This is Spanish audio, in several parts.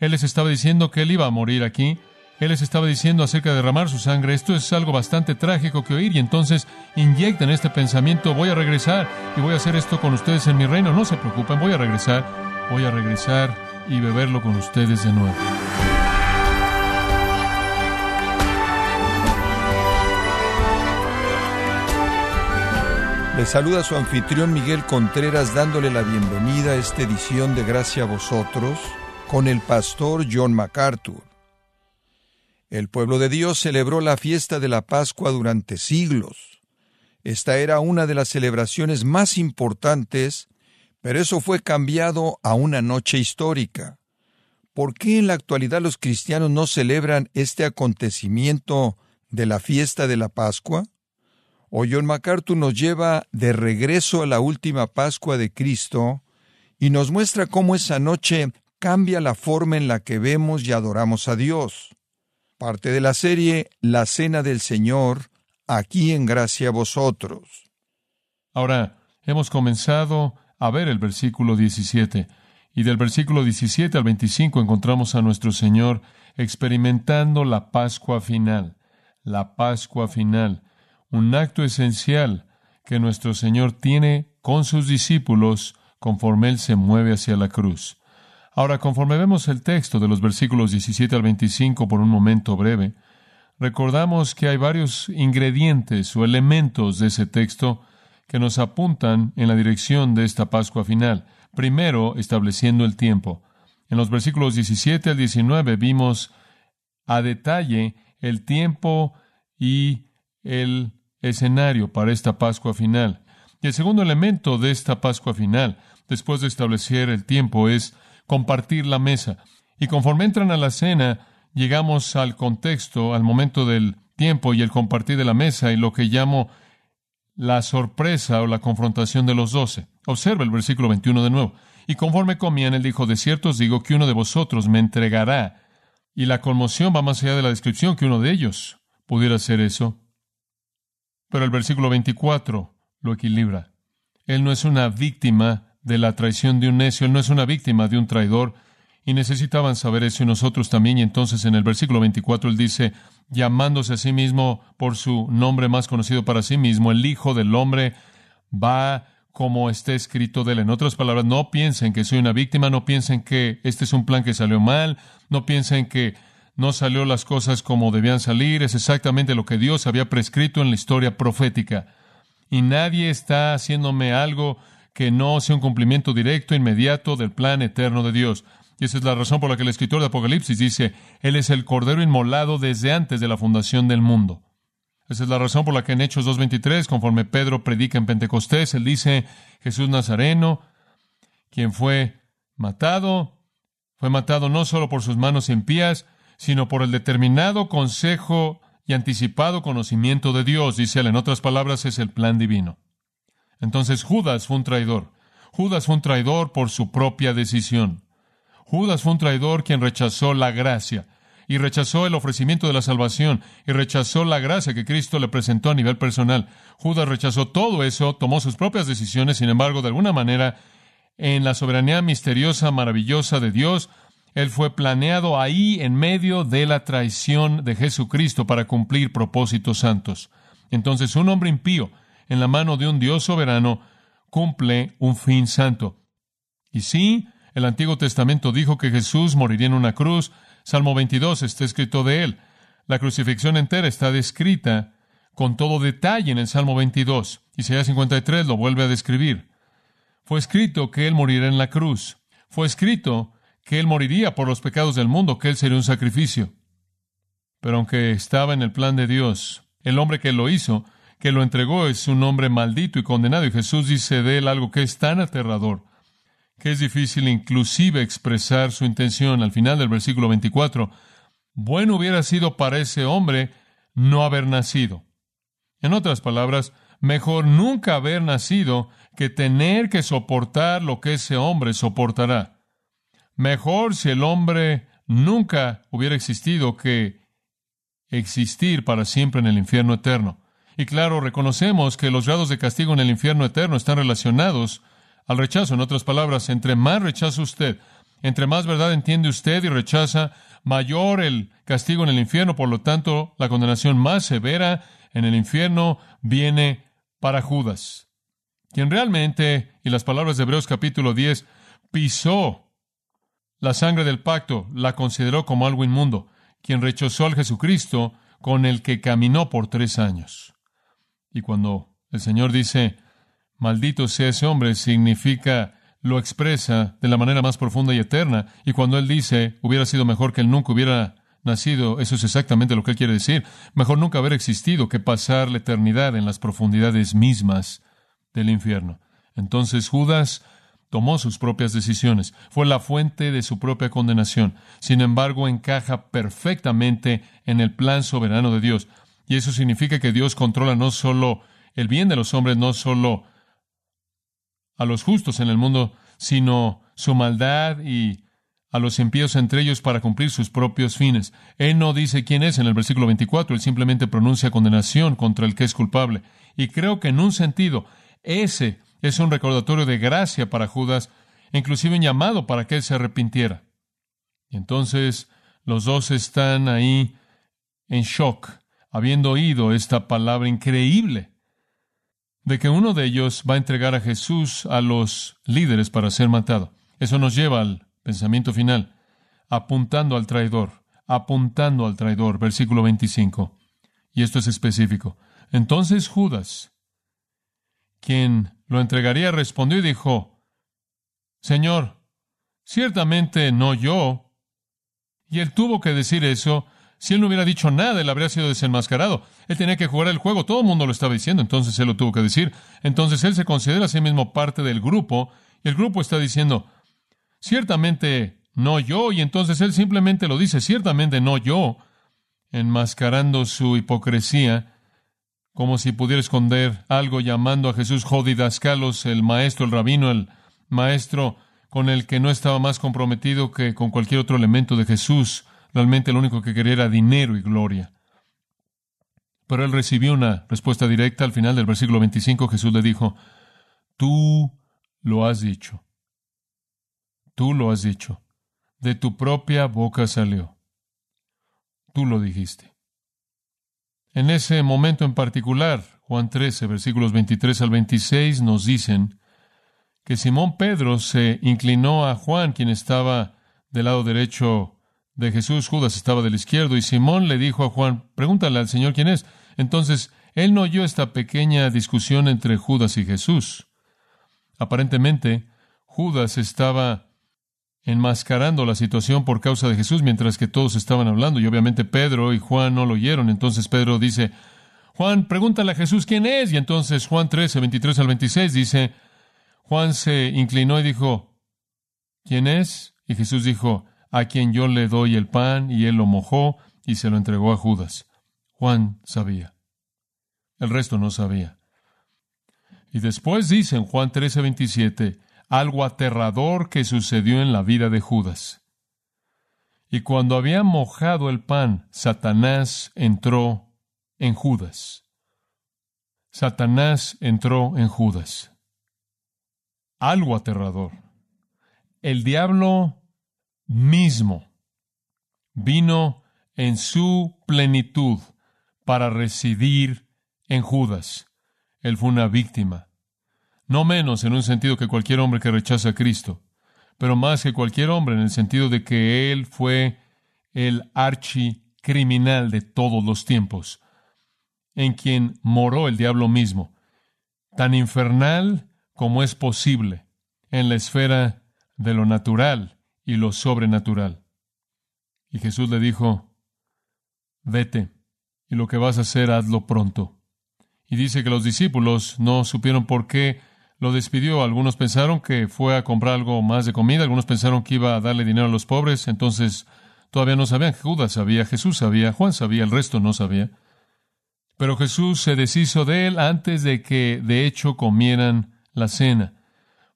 Él les estaba diciendo que Él iba a morir aquí. Él les estaba diciendo acerca de derramar su sangre. Esto es algo bastante trágico que oír y entonces inyectan este pensamiento, voy a regresar y voy a hacer esto con ustedes en mi reino. No se preocupen, voy a regresar, voy a regresar y beberlo con ustedes de nuevo. Le saluda su anfitrión Miguel Contreras dándole la bienvenida a esta edición de Gracia a vosotros con el pastor John MacArthur. El pueblo de Dios celebró la fiesta de la Pascua durante siglos. Esta era una de las celebraciones más importantes, pero eso fue cambiado a una noche histórica. ¿Por qué en la actualidad los cristianos no celebran este acontecimiento de la fiesta de la Pascua? O John MacArthur nos lleva de regreso a la última Pascua de Cristo y nos muestra cómo esa noche cambia la forma en la que vemos y adoramos a Dios parte de la serie La Cena del Señor, aquí en Gracia a vosotros. Ahora, hemos comenzado a ver el versículo 17, y del versículo 17 al 25 encontramos a nuestro Señor experimentando la Pascua final, la Pascua final, un acto esencial que nuestro Señor tiene con sus discípulos conforme Él se mueve hacia la cruz. Ahora, conforme vemos el texto de los versículos 17 al 25 por un momento breve, recordamos que hay varios ingredientes o elementos de ese texto que nos apuntan en la dirección de esta Pascua final. Primero, estableciendo el tiempo. En los versículos 17 al 19 vimos a detalle el tiempo y el escenario para esta Pascua final. Y el segundo elemento de esta Pascua final, después de establecer el tiempo, es compartir la mesa. Y conforme entran a la cena, llegamos al contexto, al momento del tiempo y el compartir de la mesa y lo que llamo la sorpresa o la confrontación de los doce. Observa el versículo 21 de nuevo. Y conforme comían, él dijo, de cierto os digo que uno de vosotros me entregará. Y la conmoción va más allá de la descripción que uno de ellos pudiera hacer eso. Pero el versículo 24 lo equilibra. Él no es una víctima de la traición de un necio, él no es una víctima de un traidor, y necesitaban saber eso y nosotros también. Y entonces en el versículo 24 él dice, llamándose a sí mismo por su nombre más conocido para sí mismo, el Hijo del Hombre va como está escrito de él. En otras palabras, no piensen que soy una víctima, no piensen que este es un plan que salió mal, no piensen que no salió las cosas como debían salir, es exactamente lo que Dios había prescrito en la historia profética. Y nadie está haciéndome algo que no sea un cumplimiento directo, inmediato del plan eterno de Dios. Y esa es la razón por la que el escritor de Apocalipsis dice, Él es el Cordero inmolado desde antes de la fundación del mundo. Esa es la razón por la que en Hechos 2.23, conforme Pedro predica en Pentecostés, él dice, Jesús Nazareno, quien fue matado, fue matado no solo por sus manos impías, sino por el determinado consejo y anticipado conocimiento de Dios, dice él, en otras palabras, es el plan divino. Entonces Judas fue un traidor. Judas fue un traidor por su propia decisión. Judas fue un traidor quien rechazó la gracia y rechazó el ofrecimiento de la salvación y rechazó la gracia que Cristo le presentó a nivel personal. Judas rechazó todo eso, tomó sus propias decisiones, sin embargo, de alguna manera, en la soberanía misteriosa, maravillosa de Dios, él fue planeado ahí en medio de la traición de Jesucristo para cumplir propósitos santos. Entonces, un hombre impío, en la mano de un Dios soberano, cumple un fin santo. Y sí, el Antiguo Testamento dijo que Jesús moriría en una cruz. Salmo 22 está escrito de él. La crucifixión entera está descrita con todo detalle en el Salmo 22. Isaías 53 lo vuelve a describir. Fue escrito que él moriría en la cruz. Fue escrito que él moriría por los pecados del mundo, que él sería un sacrificio. Pero aunque estaba en el plan de Dios, el hombre que lo hizo que lo entregó es un hombre maldito y condenado. Y Jesús dice de él algo que es tan aterrador que es difícil inclusive expresar su intención al final del versículo 24. Bueno hubiera sido para ese hombre no haber nacido. En otras palabras, mejor nunca haber nacido que tener que soportar lo que ese hombre soportará. Mejor si el hombre nunca hubiera existido que existir para siempre en el infierno eterno. Y claro, reconocemos que los grados de castigo en el infierno eterno están relacionados al rechazo. En otras palabras, entre más rechaza usted, Entre más verdad entiende usted y rechaza, mayor el castigo en el infierno, por lo tanto, la condenación más severa en el infierno viene para Judas, quien realmente, y las palabras de Hebreos capítulo 10, pisó la sangre del pacto, la consideró como algo inmundo, quien rechazó al Jesucristo con el que caminó por tres años. Y cuando el Señor dice, maldito sea ese hombre, significa lo expresa de la manera más profunda y eterna. Y cuando Él dice, hubiera sido mejor que Él nunca hubiera nacido, eso es exactamente lo que Él quiere decir. Mejor nunca haber existido que pasar la eternidad en las profundidades mismas del infierno. Entonces Judas tomó sus propias decisiones, fue la fuente de su propia condenación. Sin embargo, encaja perfectamente en el plan soberano de Dios. Y eso significa que Dios controla no solo el bien de los hombres, no solo a los justos en el mundo, sino su maldad y a los impíos entre ellos para cumplir sus propios fines. Él no dice quién es en el versículo 24, él simplemente pronuncia condenación contra el que es culpable. Y creo que en un sentido, ese es un recordatorio de gracia para Judas, inclusive un llamado para que él se arrepintiera. Y entonces los dos están ahí en shock, habiendo oído esta palabra increíble de que uno de ellos va a entregar a Jesús a los líderes para ser matado. Eso nos lleva al pensamiento final, apuntando al traidor, apuntando al traidor, versículo 25. Y esto es específico. Entonces Judas, quien lo entregaría, respondió y dijo, Señor, ciertamente no yo. Y él tuvo que decir eso si él no hubiera dicho nada, él habría sido desenmascarado. Él tenía que jugar el juego, todo el mundo lo estaba diciendo, entonces él lo tuvo que decir. Entonces él se considera a sí mismo parte del grupo, y el grupo está diciendo, ciertamente no yo, y entonces él simplemente lo dice, ciertamente no yo, enmascarando su hipocresía, como si pudiera esconder algo llamando a Jesús Jodidascalos, el maestro, el rabino, el maestro con el que no estaba más comprometido que con cualquier otro elemento de Jesús Realmente lo único que quería era dinero y gloria. Pero él recibió una respuesta directa al final del versículo 25. Jesús le dijo, tú lo has dicho. Tú lo has dicho. De tu propia boca salió. Tú lo dijiste. En ese momento en particular, Juan 13, versículos 23 al 26 nos dicen que Simón Pedro se inclinó a Juan, quien estaba del lado derecho de Jesús, Judas estaba del izquierdo, y Simón le dijo a Juan, pregúntale al Señor quién es. Entonces, él no oyó esta pequeña discusión entre Judas y Jesús. Aparentemente, Judas estaba enmascarando la situación por causa de Jesús mientras que todos estaban hablando, y obviamente Pedro y Juan no lo oyeron. Entonces Pedro dice, Juan, pregúntale a Jesús quién es. Y entonces Juan 13, 23 al 26 dice, Juan se inclinó y dijo, ¿quién es? Y Jesús dijo, a quien yo le doy el pan, y él lo mojó y se lo entregó a Judas. Juan sabía. El resto no sabía. Y después dice en Juan 13:27 algo aterrador que sucedió en la vida de Judas. Y cuando había mojado el pan, Satanás entró en Judas. Satanás entró en Judas. Algo aterrador. El diablo mismo vino en su plenitud para residir en Judas. Él fue una víctima, no menos en un sentido que cualquier hombre que rechaza a Cristo, pero más que cualquier hombre en el sentido de que él fue el archicriminal de todos los tiempos, en quien moró el diablo mismo, tan infernal como es posible en la esfera de lo natural y lo sobrenatural. Y Jesús le dijo, vete, y lo que vas a hacer, hazlo pronto. Y dice que los discípulos no supieron por qué lo despidió. Algunos pensaron que fue a comprar algo más de comida, algunos pensaron que iba a darle dinero a los pobres, entonces todavía no sabían. Judas sabía, Jesús sabía, Juan sabía, el resto no sabía. Pero Jesús se deshizo de él antes de que de hecho comieran la cena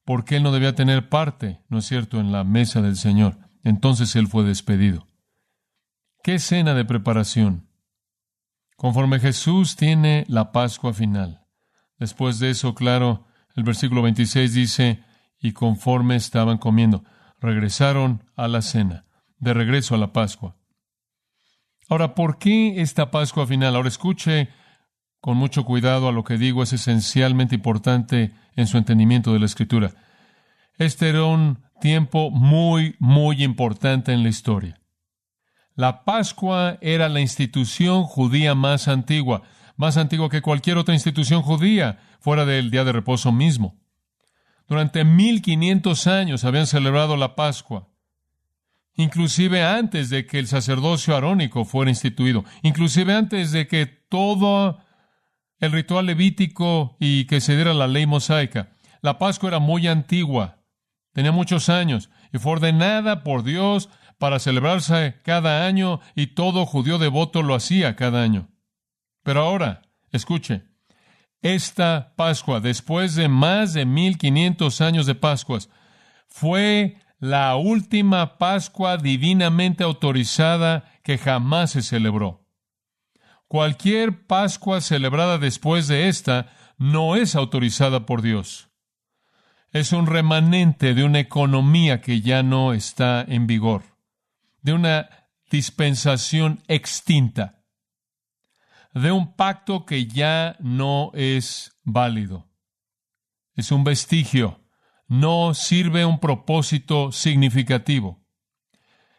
porque él no debía tener parte, ¿no es cierto?, en la mesa del Señor. Entonces él fue despedido. ¿Qué escena de preparación? Conforme Jesús tiene la Pascua final. Después de eso, claro, el versículo 26 dice, y conforme estaban comiendo. regresaron a la cena, de regreso a la Pascua. Ahora, ¿por qué esta Pascua final? Ahora escuche con mucho cuidado a lo que digo, es esencialmente importante en su entendimiento de la Escritura. Este era un tiempo muy, muy importante en la historia. La Pascua era la institución judía más antigua, más antigua que cualquier otra institución judía, fuera del día de reposo mismo. Durante 1500 años habían celebrado la Pascua, inclusive antes de que el sacerdocio arónico fuera instituido, inclusive antes de que todo el ritual levítico y que se diera la ley mosaica. La Pascua era muy antigua, tenía muchos años y fue ordenada por Dios para celebrarse cada año y todo judío devoto lo hacía cada año. Pero ahora, escuche, esta Pascua, después de más de 1500 años de Pascuas, fue la última Pascua divinamente autorizada que jamás se celebró. Cualquier Pascua celebrada después de esta no es autorizada por Dios. Es un remanente de una economía que ya no está en vigor, de una dispensación extinta de un pacto que ya no es válido. Es un vestigio, no sirve un propósito significativo.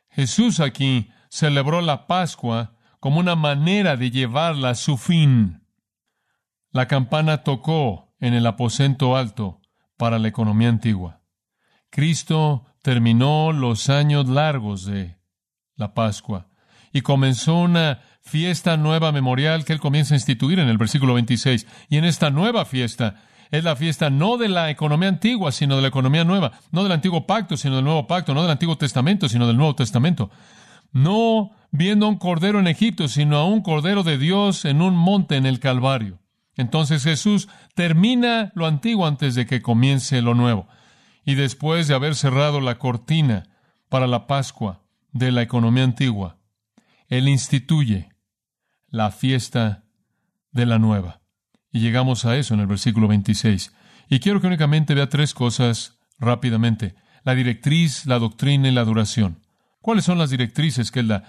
Jesús aquí celebró la Pascua como una manera de llevarla a su fin. La campana tocó en el aposento alto para la economía antigua. Cristo terminó los años largos de la Pascua y comenzó una fiesta nueva memorial que él comienza a instituir en el versículo 26. Y en esta nueva fiesta es la fiesta no de la economía antigua, sino de la economía nueva, no del antiguo pacto, sino del nuevo pacto, no del antiguo testamento, sino del nuevo testamento. No viendo a un cordero en Egipto, sino a un cordero de Dios en un monte en el Calvario. Entonces Jesús termina lo antiguo antes de que comience lo nuevo. Y después de haber cerrado la cortina para la Pascua de la economía antigua, él instituye la fiesta de la nueva. Y llegamos a eso en el versículo 26. Y quiero que únicamente vea tres cosas rápidamente. La directriz, la doctrina y la duración. ¿Cuáles son las directrices que él da?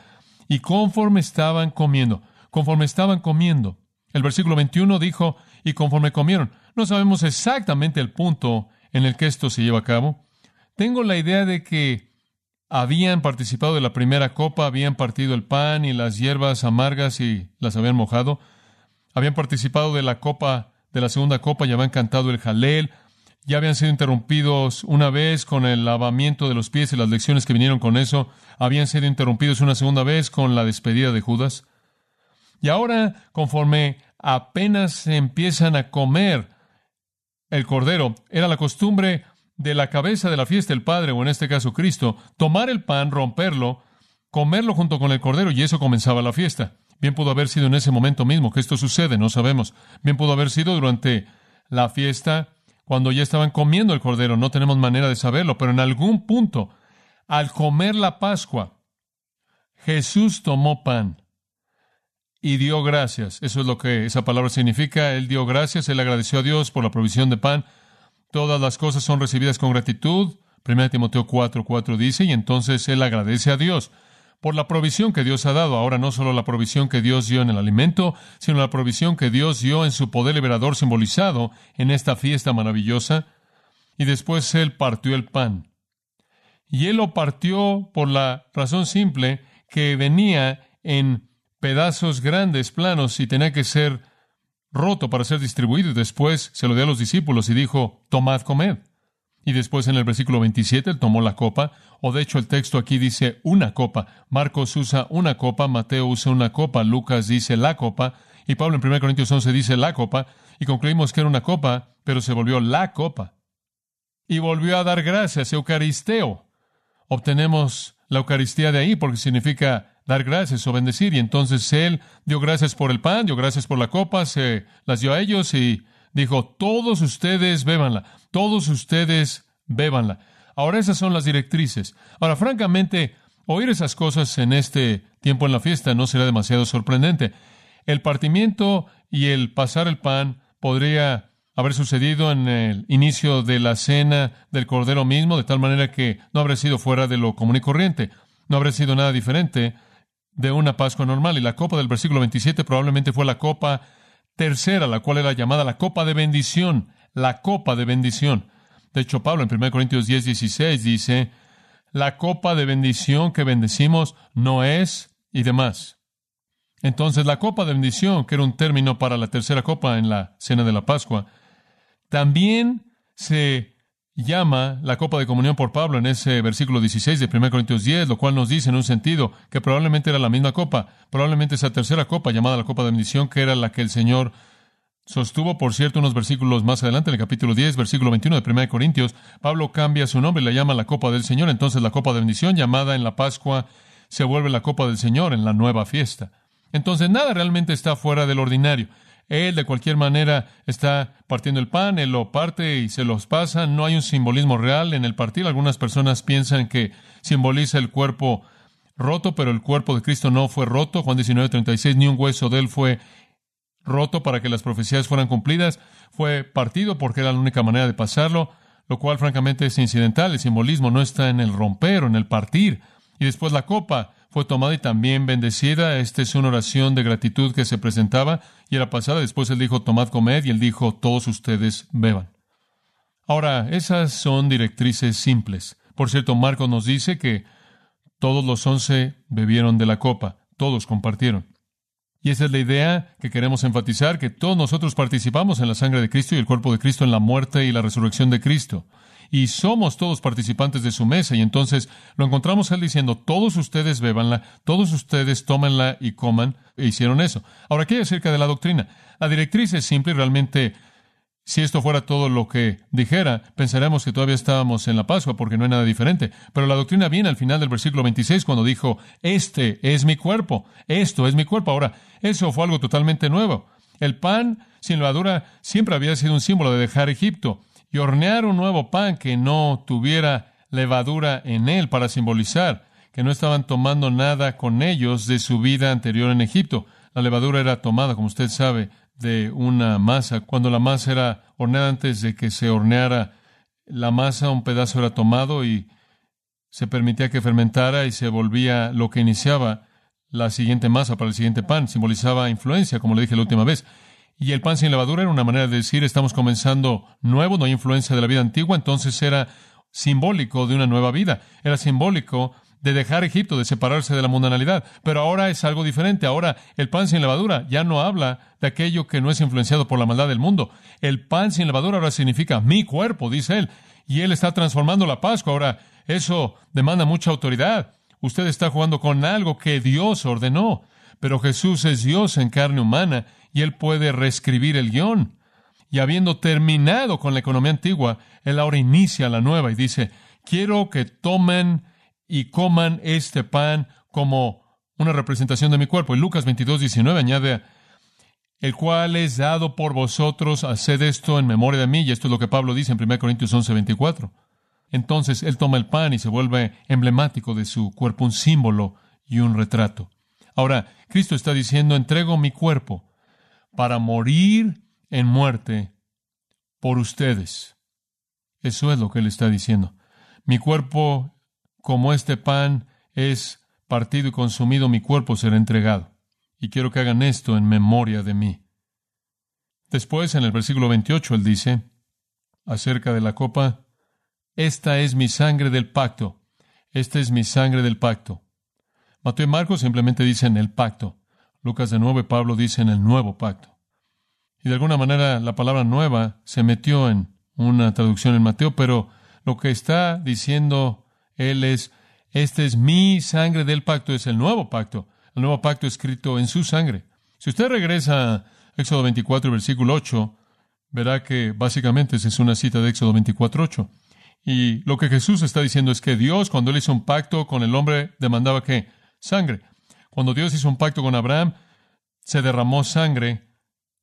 Y conforme estaban comiendo, conforme estaban comiendo. El versículo 21 dijo, y conforme comieron. No sabemos exactamente el punto en el que esto se lleva a cabo. Tengo la idea de que habían participado de la primera copa, habían partido el pan y las hierbas amargas y las habían mojado, habían participado de la copa, de la segunda copa y habían cantado el jalel, ya habían sido interrumpidos una vez con el lavamiento de los pies y las lecciones que vinieron con eso, habían sido interrumpidos una segunda vez con la despedida de Judas. Y ahora, conforme apenas empiezan a comer el cordero, era la costumbre de la cabeza de la fiesta, el Padre, o en este caso Cristo, tomar el pan, romperlo, comerlo junto con el Cordero, y eso comenzaba la fiesta. Bien pudo haber sido en ese momento mismo que esto sucede, no sabemos. Bien pudo haber sido durante la fiesta, cuando ya estaban comiendo el Cordero, no tenemos manera de saberlo, pero en algún punto, al comer la Pascua, Jesús tomó pan y dio gracias. Eso es lo que esa palabra significa. Él dio gracias, él agradeció a Dios por la provisión de pan Todas las cosas son recibidas con gratitud. 1 Timoteo 4, 4 dice, y entonces él agradece a Dios por la provisión que Dios ha dado. Ahora no solo la provisión que Dios dio en el alimento, sino la provisión que Dios dio en su poder liberador simbolizado en esta fiesta maravillosa. Y después él partió el pan. Y él lo partió por la razón simple que venía en pedazos grandes, planos, y tenía que ser roto para ser distribuido y después se lo dio a los discípulos y dijo, tomad, comed. Y después en el versículo 27 él tomó la copa, o de hecho el texto aquí dice una copa. Marcos usa una copa, Mateo usa una copa, Lucas dice la copa, y Pablo en 1 Corintios 11 dice la copa, y concluimos que era una copa, pero se volvió la copa. Y volvió a dar gracias, Eucaristeo. Obtenemos la Eucaristía de ahí porque significa dar gracias o bendecir. Y entonces él dio gracias por el pan, dio gracias por la copa, se las dio a ellos y dijo, todos ustedes bébanla, todos ustedes bébanla. Ahora esas son las directrices. Ahora, francamente, oír esas cosas en este tiempo en la fiesta no será demasiado sorprendente. El partimiento y el pasar el pan podría haber sucedido en el inicio de la cena del Cordero mismo, de tal manera que no habría sido fuera de lo común y corriente, no habría sido nada diferente de una Pascua normal. Y la copa del versículo 27 probablemente fue la copa tercera, la cual era llamada la copa de bendición, la copa de bendición. De hecho, Pablo en 1 Corintios 10, 16 dice, la copa de bendición que bendecimos no es y demás. Entonces, la copa de bendición, que era un término para la tercera copa en la cena de la Pascua, también se llama la copa de comunión por Pablo en ese versículo 16 de 1 Corintios 10, lo cual nos dice en un sentido que probablemente era la misma copa, probablemente esa tercera copa llamada la copa de bendición, que era la que el Señor sostuvo, por cierto, unos versículos más adelante, en el capítulo 10, versículo 21 de 1 Corintios, Pablo cambia su nombre y la llama la copa del Señor, entonces la copa de bendición llamada en la Pascua se vuelve la copa del Señor en la nueva fiesta. Entonces nada realmente está fuera del ordinario. Él de cualquier manera está partiendo el pan, él lo parte y se los pasa. No hay un simbolismo real en el partir. Algunas personas piensan que simboliza el cuerpo roto, pero el cuerpo de Cristo no fue roto. Juan 19:36, ni un hueso de él fue roto para que las profecías fueran cumplidas. Fue partido porque era la única manera de pasarlo, lo cual francamente es incidental. El simbolismo no está en el romper o en el partir. Y después la copa fue tomada y también bendecida. Esta es una oración de gratitud que se presentaba y era pasada. Después él dijo, tomad, comed, y él dijo, todos ustedes beban. Ahora, esas son directrices simples. Por cierto, Marcos nos dice que todos los once bebieron de la copa, todos compartieron. Y esa es la idea que queremos enfatizar, que todos nosotros participamos en la sangre de Cristo y el cuerpo de Cristo en la muerte y la resurrección de Cristo y somos todos participantes de su mesa. Y entonces lo encontramos él diciendo, todos ustedes bebanla, todos ustedes tómenla y coman, e hicieron eso. Ahora, ¿qué hay acerca de la doctrina? La directriz es simple y realmente, si esto fuera todo lo que dijera, pensaremos que todavía estábamos en la Pascua porque no hay nada diferente. Pero la doctrina viene al final del versículo 26 cuando dijo, este es mi cuerpo, esto es mi cuerpo. Ahora, eso fue algo totalmente nuevo. El pan sin levadura siempre había sido un símbolo de dejar Egipto y hornear un nuevo pan que no tuviera levadura en él para simbolizar que no estaban tomando nada con ellos de su vida anterior en Egipto. La levadura era tomada, como usted sabe, de una masa. Cuando la masa era horneada antes de que se horneara la masa, un pedazo era tomado y se permitía que fermentara y se volvía lo que iniciaba la siguiente masa para el siguiente pan. Simbolizaba influencia, como le dije la última vez. Y el pan sin levadura era una manera de decir estamos comenzando nuevo, no hay influencia de la vida antigua, entonces era simbólico de una nueva vida, era simbólico de dejar Egipto, de separarse de la mundanalidad. Pero ahora es algo diferente. Ahora el pan sin levadura ya no habla de aquello que no es influenciado por la maldad del mundo. El pan sin levadura ahora significa mi cuerpo, dice él. Y él está transformando la Pascua. Ahora, eso demanda mucha autoridad. Usted está jugando con algo que Dios ordenó. Pero Jesús es Dios en carne humana y él puede reescribir el guion. Y habiendo terminado con la economía antigua, él ahora inicia la nueva y dice, quiero que tomen y coman este pan como una representación de mi cuerpo. Y Lucas 22, 19 añade, el cual es dado por vosotros, haced esto en memoria de mí. Y esto es lo que Pablo dice en 1 Corintios 11, 24. Entonces él toma el pan y se vuelve emblemático de su cuerpo, un símbolo y un retrato. Ahora, Cristo está diciendo, entrego mi cuerpo para morir en muerte por ustedes. Eso es lo que él está diciendo. Mi cuerpo, como este pan, es partido y consumido, mi cuerpo será entregado. Y quiero que hagan esto en memoria de mí. Después, en el versículo 28, él dice, acerca de la copa, esta es mi sangre del pacto, esta es mi sangre del pacto. Mateo y Marcos simplemente dicen el pacto. Lucas de nuevo y Pablo dicen el nuevo pacto. Y de alguna manera la palabra nueva se metió en una traducción en Mateo, pero lo que está diciendo él es, este es mi sangre del pacto, es el nuevo pacto, el nuevo pacto escrito en su sangre. Si usted regresa a Éxodo 24, versículo 8, verá que básicamente esa es una cita de Éxodo 24, 8. Y lo que Jesús está diciendo es que Dios, cuando él hizo un pacto con el hombre, demandaba que sangre. Cuando Dios hizo un pacto con Abraham, se derramó sangre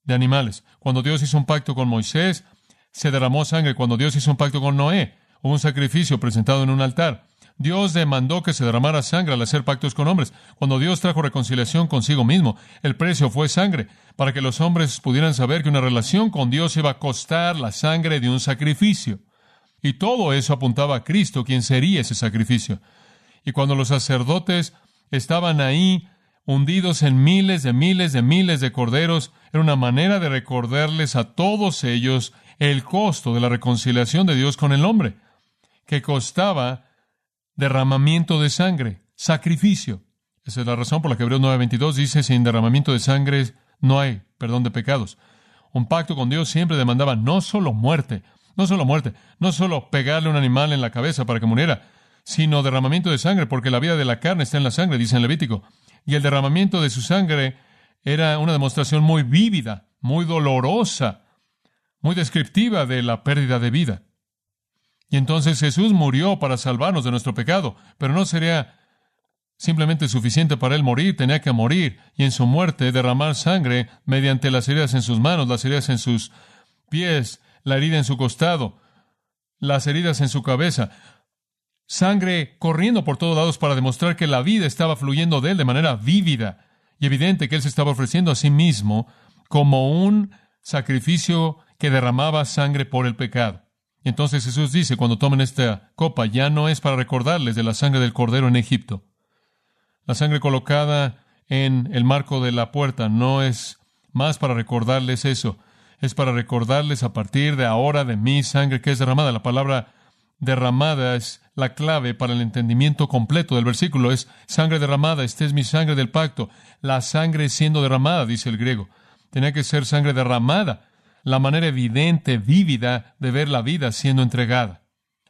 de animales. Cuando Dios hizo un pacto con Moisés, se derramó sangre. Cuando Dios hizo un pacto con Noé, un sacrificio presentado en un altar. Dios demandó que se derramara sangre al hacer pactos con hombres. Cuando Dios trajo reconciliación consigo mismo, el precio fue sangre, para que los hombres pudieran saber que una relación con Dios iba a costar la sangre de un sacrificio. Y todo eso apuntaba a Cristo, quien sería ese sacrificio. Y cuando los sacerdotes estaban ahí, hundidos en miles de miles de miles de corderos, era una manera de recordarles a todos ellos el costo de la reconciliación de Dios con el hombre, que costaba derramamiento de sangre, sacrificio. Esa es la razón por la que Hebreos 9:22 dice, sin derramamiento de sangre no hay perdón de pecados. Un pacto con Dios siempre demandaba no solo muerte, no solo muerte, no solo pegarle un animal en la cabeza para que muriera, sino derramamiento de sangre, porque la vida de la carne está en la sangre, dice en Levítico. Y el derramamiento de su sangre era una demostración muy vívida, muy dolorosa, muy descriptiva de la pérdida de vida. Y entonces Jesús murió para salvarnos de nuestro pecado, pero no sería simplemente suficiente para él morir, tenía que morir y en su muerte derramar sangre mediante las heridas en sus manos, las heridas en sus pies, la herida en su costado, las heridas en su cabeza, sangre corriendo por todos lados para demostrar que la vida estaba fluyendo de él de manera vívida y evidente que él se estaba ofreciendo a sí mismo como un sacrificio que derramaba sangre por el pecado. Y entonces Jesús dice, cuando tomen esta copa, ya no es para recordarles de la sangre del cordero en Egipto. La sangre colocada en el marco de la puerta no es más para recordarles eso, es para recordarles a partir de ahora de mi sangre que es derramada. La palabra derramada es la clave para el entendimiento completo del versículo. Es sangre derramada, esta es mi sangre del pacto. La sangre siendo derramada, dice el griego. Tenía que ser sangre derramada la manera evidente, vívida de ver la vida siendo entregada.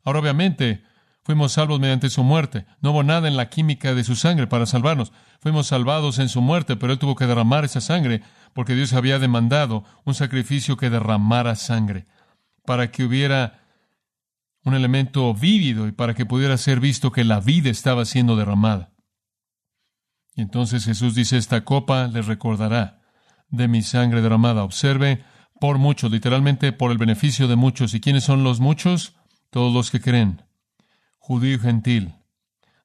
Ahora, obviamente, fuimos salvos mediante su muerte. No hubo nada en la química de su sangre para salvarnos. Fuimos salvados en su muerte, pero él tuvo que derramar esa sangre porque Dios había demandado un sacrificio que derramara sangre para que hubiera un elemento vívido y para que pudiera ser visto que la vida estaba siendo derramada. Y entonces Jesús dice, esta copa les recordará de mi sangre derramada. Observe por muchos, literalmente por el beneficio de muchos. ¿Y quiénes son los muchos? Todos los que creen, judío y gentil.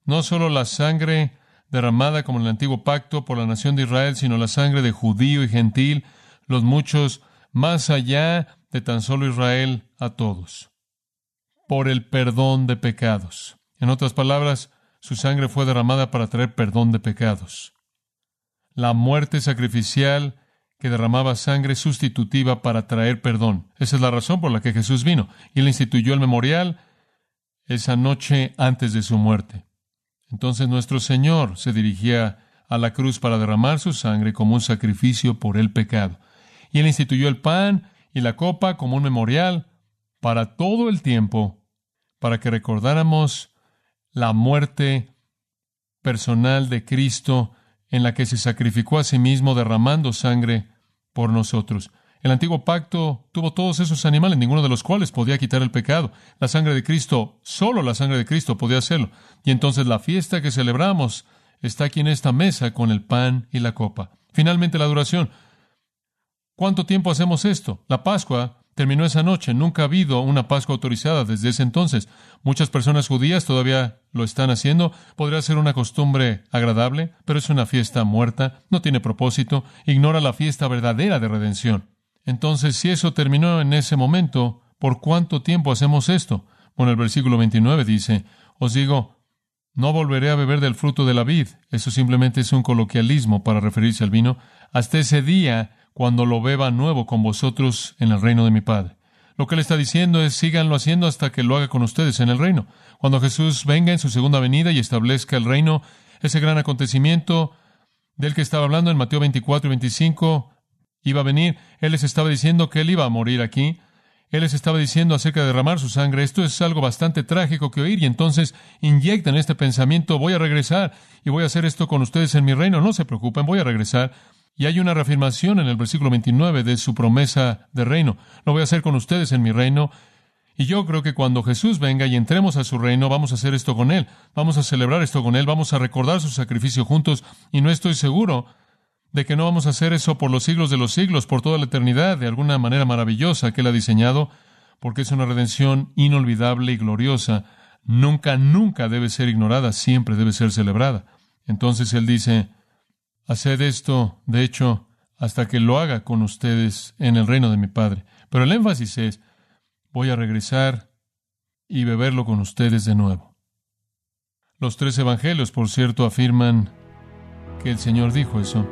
No solo la sangre derramada como en el antiguo pacto por la nación de Israel, sino la sangre de judío y gentil, los muchos, más allá de tan solo Israel, a todos, por el perdón de pecados. En otras palabras, su sangre fue derramada para traer perdón de pecados. La muerte sacrificial que derramaba sangre sustitutiva para traer perdón. Esa es la razón por la que Jesús vino. Y él instituyó el memorial esa noche antes de su muerte. Entonces nuestro Señor se dirigía a la cruz para derramar su sangre como un sacrificio por el pecado. Y él instituyó el pan y la copa como un memorial para todo el tiempo, para que recordáramos la muerte personal de Cristo en la que se sacrificó a sí mismo derramando sangre por nosotros. El antiguo pacto tuvo todos esos animales, ninguno de los cuales podía quitar el pecado. La sangre de Cristo, solo la sangre de Cristo podía hacerlo. Y entonces la fiesta que celebramos está aquí en esta mesa con el pan y la copa. Finalmente la duración. ¿Cuánto tiempo hacemos esto? La Pascua terminó esa noche. Nunca ha habido una Pascua autorizada desde ese entonces. Muchas personas judías todavía lo están haciendo. Podría ser una costumbre agradable, pero es una fiesta muerta, no tiene propósito, ignora la fiesta verdadera de redención. Entonces, si eso terminó en ese momento, ¿por cuánto tiempo hacemos esto? Bueno, el versículo 29 dice, os digo, no volveré a beber del fruto de la vid. Eso simplemente es un coloquialismo para referirse al vino. Hasta ese día cuando lo beba nuevo con vosotros en el reino de mi Padre. Lo que él está diciendo es síganlo haciendo hasta que lo haga con ustedes en el reino. Cuando Jesús venga en su segunda venida y establezca el reino, ese gran acontecimiento del que estaba hablando en Mateo 24 y 25 iba a venir. Él les estaba diciendo que él iba a morir aquí. Él les estaba diciendo acerca de derramar su sangre. Esto es algo bastante trágico que oír y entonces inyectan este pensamiento. Voy a regresar y voy a hacer esto con ustedes en mi reino. No se preocupen, voy a regresar. Y hay una reafirmación en el versículo 29 de su promesa de reino. Lo voy a hacer con ustedes en mi reino. Y yo creo que cuando Jesús venga y entremos a su reino, vamos a hacer esto con Él. Vamos a celebrar esto con Él. Vamos a recordar su sacrificio juntos. Y no estoy seguro de que no vamos a hacer eso por los siglos de los siglos, por toda la eternidad, de alguna manera maravillosa que Él ha diseñado, porque es una redención inolvidable y gloriosa, nunca, nunca debe ser ignorada, siempre debe ser celebrada. Entonces él dice, haced esto, de hecho, hasta que lo haga con ustedes en el reino de mi Padre. Pero el énfasis es, voy a regresar y beberlo con ustedes de nuevo. Los tres evangelios, por cierto, afirman que el Señor dijo eso.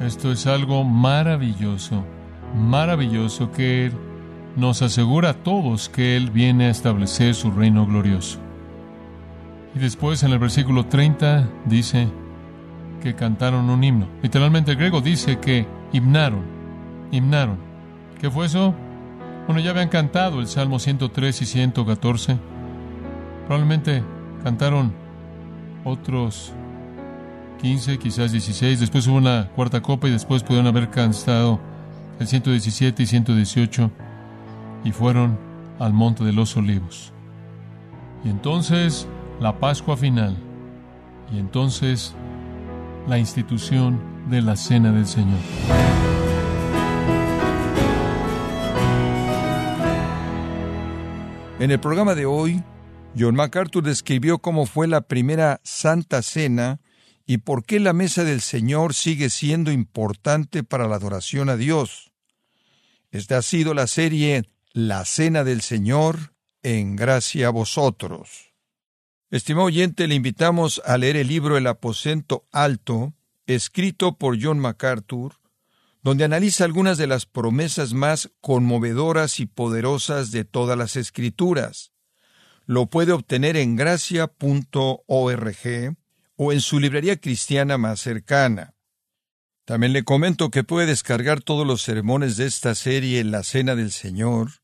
Esto es algo maravilloso, maravilloso que Él nos asegura a todos que Él viene a establecer su reino glorioso. Y después en el versículo 30 dice que cantaron un himno. Literalmente el griego dice que himnaron, himnaron. ¿Qué fue eso? Bueno, ya habían cantado el Salmo 103 y 114. Probablemente cantaron otros 15, quizás 16. Después hubo una cuarta copa y después pudieron haber cantado el 117 y 118 y fueron al monte de los olivos. Y entonces la Pascua final y entonces la institución de la Cena del Señor. En el programa de hoy, John MacArthur describió cómo fue la primera Santa Cena y por qué la mesa del Señor sigue siendo importante para la adoración a Dios. Esta ha sido la serie La Cena del Señor en gracia a vosotros. Estimado oyente, le invitamos a leer el libro El aposento alto, escrito por John MacArthur, donde analiza algunas de las promesas más conmovedoras y poderosas de todas las escrituras. Lo puede obtener en gracia.org o en su librería cristiana más cercana. También le comento que puede descargar todos los sermones de esta serie en la Cena del Señor,